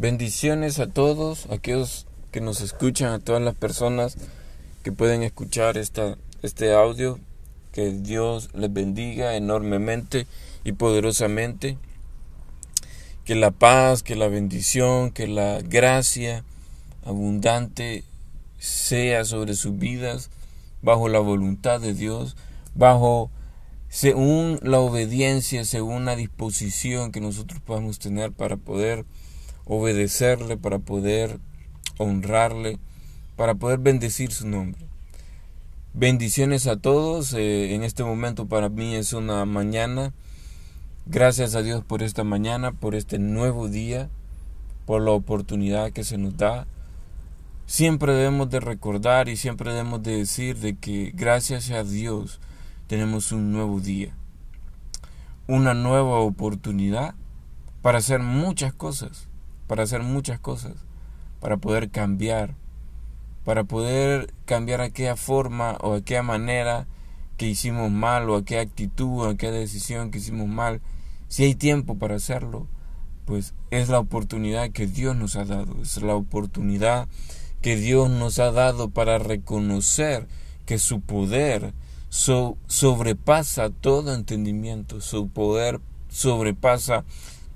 Bendiciones a todos, aquellos que nos escuchan, a todas las personas que pueden escuchar esta, este audio. Que Dios les bendiga enormemente y poderosamente. Que la paz, que la bendición, que la gracia abundante sea sobre sus vidas bajo la voluntad de Dios, bajo según la obediencia, según la disposición que nosotros podamos tener para poder obedecerle, para poder honrarle, para poder bendecir su nombre. Bendiciones a todos. Eh, en este momento para mí es una mañana. Gracias a Dios por esta mañana, por este nuevo día, por la oportunidad que se nos da. Siempre debemos de recordar y siempre debemos de decir de que gracias a Dios tenemos un nuevo día, una nueva oportunidad para hacer muchas cosas, para hacer muchas cosas, para poder cambiar, para poder cambiar aquella forma o aquella manera que hicimos mal o aquella actitud o aquella decisión que hicimos mal. Si hay tiempo para hacerlo, pues es la oportunidad que Dios nos ha dado, es la oportunidad que Dios nos ha dado para reconocer que su poder sobrepasa todo entendimiento, su poder sobrepasa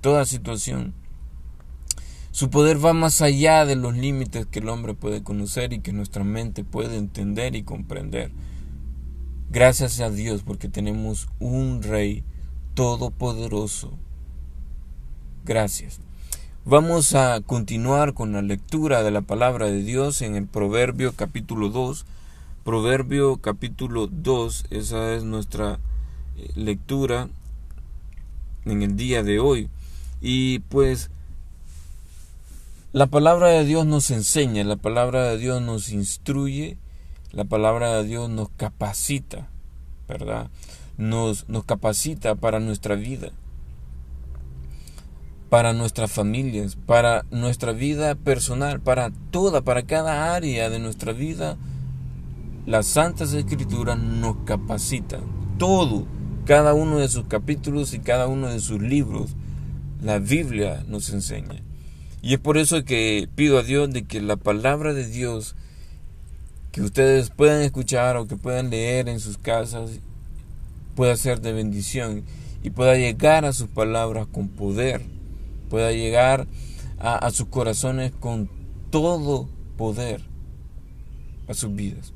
toda situación. Su poder va más allá de los límites que el hombre puede conocer y que nuestra mente puede entender y comprender. Gracias a Dios porque tenemos un Rey todopoderoso. Gracias. Vamos a continuar con la lectura de la palabra de Dios en el Proverbio capítulo 2. Proverbio capítulo 2, esa es nuestra eh, lectura en el día de hoy. Y pues la palabra de Dios nos enseña, la palabra de Dios nos instruye, la palabra de Dios nos capacita, ¿verdad? Nos, nos capacita para nuestra vida, para nuestras familias, para nuestra vida personal, para toda, para cada área de nuestra vida. Las Santas Escrituras nos capacitan. Todo, cada uno de sus capítulos y cada uno de sus libros, la Biblia nos enseña. Y es por eso que pido a Dios de que la palabra de Dios que ustedes puedan escuchar o que puedan leer en sus casas pueda ser de bendición y pueda llegar a sus palabras con poder, pueda llegar a, sus corazones con todo poder a sus vidas.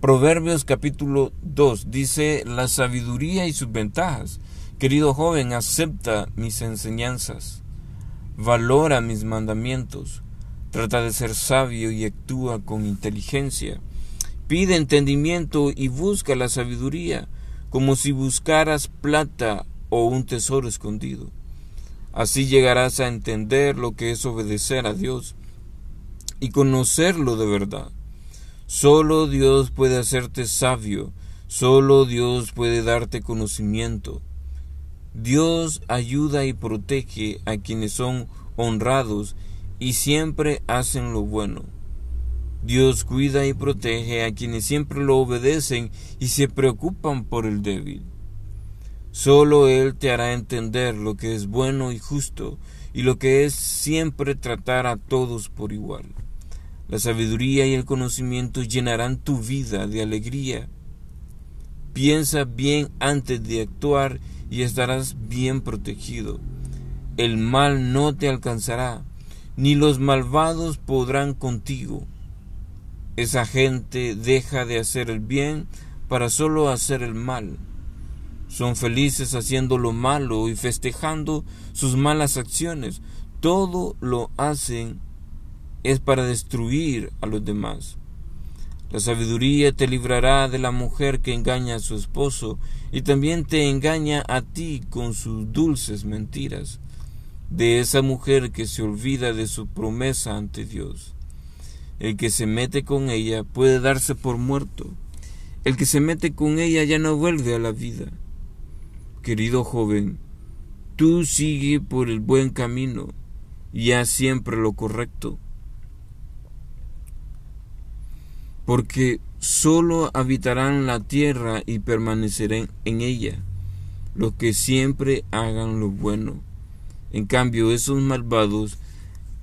Proverbios capítulo 2 dice la sabiduría y sus ventajas. Querido joven, acepta mis enseñanzas valora mis mandamientos, trata de ser sabio y actúa con inteligencia. Pide entendimiento y busca la sabiduría, como si buscaras plata o un tesoro escondido. Así llegarás a entender lo que es obedecer a Dios y conocerlo de verdad. Solo Dios puede hacerte sabio, solo Dios puede darte conocimiento. Dios ayuda y protege a quienes son honrados y siempre hacen lo bueno. Dios cuida y protege a quienes siempre lo obedecen y se preocupan por el débil. Solo Él te hará entender lo que es bueno y justo y lo que es siempre tratar a todos por igual. La sabiduría y el conocimiento llenarán tu vida de alegría. Piensa bien antes de actuar y estarás bien protegido. El mal no te alcanzará, ni los malvados podrán contigo. Esa gente deja de hacer el bien para solo hacer el mal. Son felices haciendo lo malo y festejando sus malas acciones. Todo lo hacen es para destruir a los demás. La sabiduría te librará de la mujer que engaña a su esposo y también te engaña a ti con sus dulces mentiras, de esa mujer que se olvida de su promesa ante Dios. El que se mete con ella puede darse por muerto. El que se mete con ella ya no vuelve a la vida. Querido joven, tú sigue por el buen camino y haz siempre lo correcto porque sólo habitarán la tierra y permanecerán en ella los que siempre hagan lo bueno. En cambio, esos malvados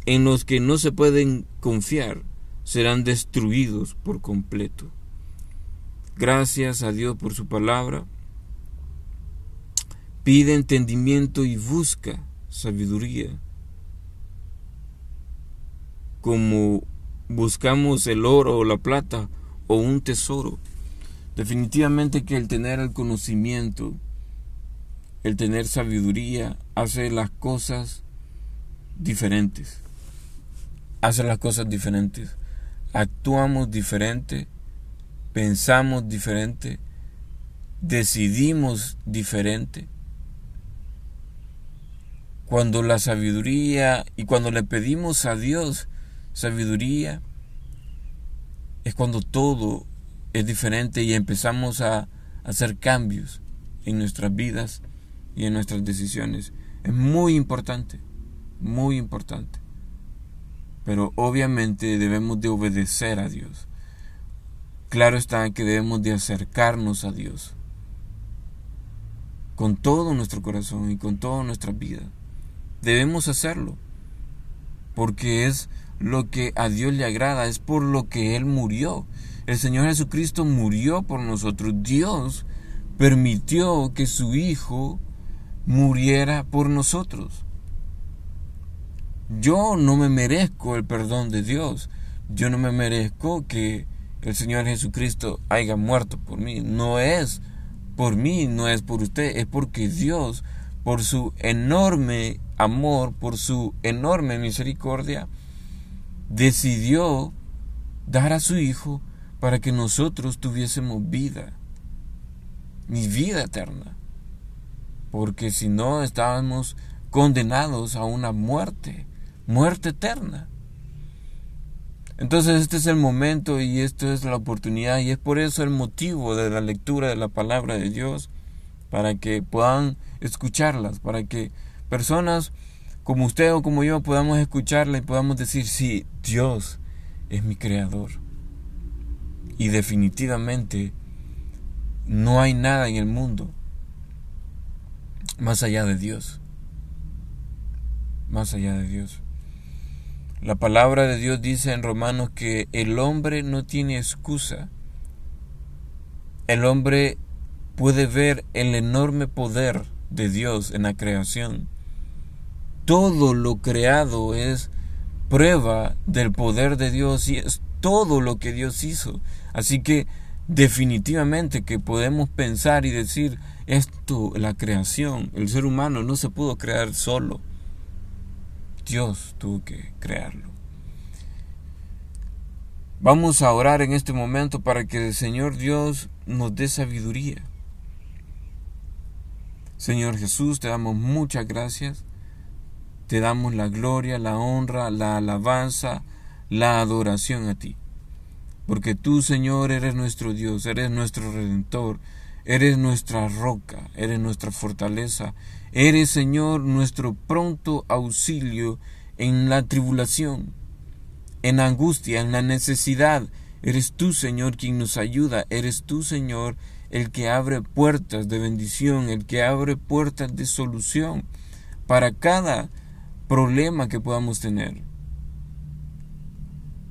en los que no se pueden confiar serán destruidos por completo. Gracias a Dios por su palabra. Pide entendimiento y busca sabiduría. Como buscamos el oro o la plata o un tesoro. Definitivamente que el tener el conocimiento, el tener sabiduría, hace las cosas diferentes. Hace las cosas diferentes. Actuamos diferente, pensamos diferente, decidimos diferente. Cuando la sabiduría y cuando le pedimos a Dios sabiduría, es cuando todo es diferente y empezamos a hacer cambios en nuestras vidas y en nuestras decisiones. Es muy importante, muy importante. Pero obviamente debemos de obedecer a Dios. Claro está que debemos de acercarnos a Dios con todo nuestro corazón y con toda nuestra vida. Debemos hacerlo porque es lo que a Dios le agrada, es por lo que Él murió. El Señor Jesucristo murió por nosotros. Dios permitió que su Hijo muriera por nosotros. Yo no me merezco el perdón de Dios. Yo no me merezco que el Señor Jesucristo haya muerto por mí. No es por mí, no es por usted, es porque Dios, por su enorme amor, por su enorme misericordia, decidió dar a su Hijo para que nosotros tuviésemos vida, mi vida eterna, porque si no estábamos condenados a una muerte, muerte eterna. Entonces este es el momento y esto es la oportunidad y es por eso el motivo de la lectura de la palabra de Dios, para que puedan escucharlas, para que personas como usted o como yo podamos escucharla y podamos decir, sí, Dios es mi creador. Y definitivamente no hay nada en el mundo más allá de Dios. Más allá de Dios. La palabra de Dios dice en Romanos que el hombre no tiene excusa. El hombre puede ver el enorme poder de Dios en la creación todo lo creado es prueba del poder de Dios y es todo lo que Dios hizo. Así que definitivamente que podemos pensar y decir esto, la creación, el ser humano no se pudo crear solo. Dios tuvo que crearlo. Vamos a orar en este momento para que el Señor Dios nos dé sabiduría. Señor Jesús, te damos muchas gracias te damos la gloria, la honra, la alabanza, la adoración a ti. Porque tú, Señor, eres nuestro Dios, eres nuestro Redentor, eres nuestra roca, eres nuestra fortaleza, eres, Señor, nuestro pronto auxilio en la tribulación, en la angustia, en la necesidad. Eres tú, Señor, quien nos ayuda, eres tú, Señor, el que abre puertas de bendición, el que abre puertas de solución para cada problema que podamos tener.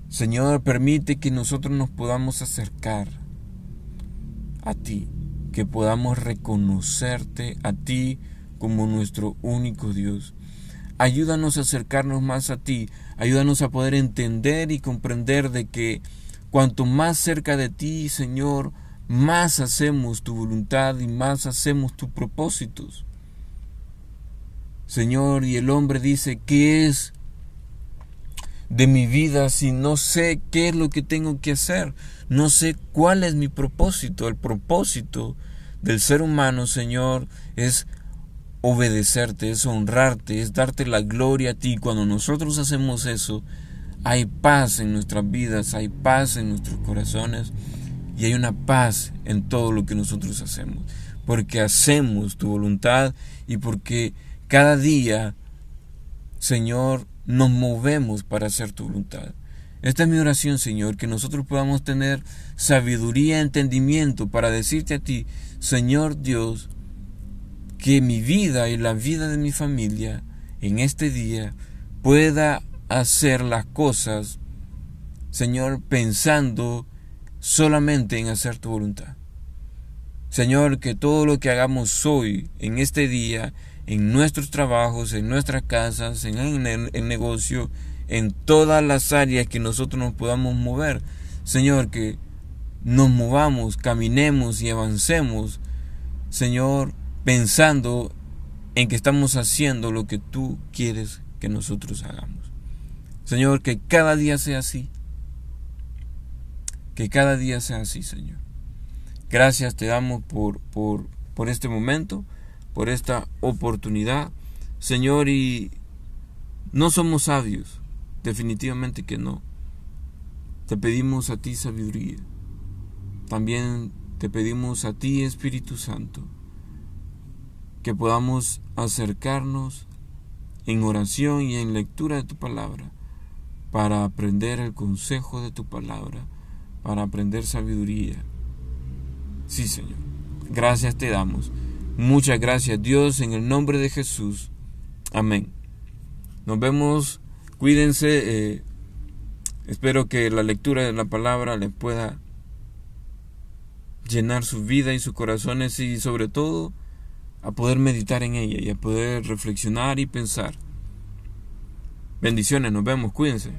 Señor, permite que nosotros nos podamos acercar a ti, que podamos reconocerte a ti como nuestro único Dios. Ayúdanos a acercarnos más a ti, ayúdanos a poder entender y comprender de que cuanto más cerca de ti, Señor, más hacemos tu voluntad y más hacemos tus propósitos. Señor, y el hombre dice, ¿qué es de mi vida si no sé qué es lo que tengo que hacer? No sé cuál es mi propósito. El propósito del ser humano, Señor, es obedecerte, es honrarte, es darte la gloria a ti. Cuando nosotros hacemos eso, hay paz en nuestras vidas, hay paz en nuestros corazones y hay una paz en todo lo que nosotros hacemos. Porque hacemos tu voluntad y porque cada día, Señor, nos movemos para hacer tu voluntad. Esta es mi oración, Señor, que nosotros podamos tener sabiduría, entendimiento para decirte a ti, Señor Dios, que mi vida y la vida de mi familia en este día pueda hacer las cosas, Señor, pensando solamente en hacer tu voluntad. Señor, que todo lo que hagamos hoy, en este día, en nuestros trabajos, en nuestras casas, en el, negocio, en todas las áreas que nosotros nos podamos mover, Señor, que nos movamos, caminemos y avancemos, Señor, pensando en que estamos haciendo lo que tú quieres que nosotros hagamos. Señor, que cada día sea así. Que cada día sea así, Señor. Gracias te damos por, por, por este momento, por esta oportunidad, Señor, y no somos sabios, definitivamente que no. Te pedimos a ti sabiduría. También te pedimos a ti, Espíritu Santo, que podamos acercarnos en oración y en lectura de tu palabra para aprender el consejo de tu palabra, para aprender sabiduría. Sí, Señor. Gracias te damos. Muchas gracias, Dios, en el nombre de Jesús. Amén. Nos vemos. Cuídense. Eh, espero que la lectura de la palabra les pueda llenar su vida y sus corazones y sobre todo a poder meditar en ella y a poder reflexionar y pensar. Bendiciones, nos vemos, cuídense.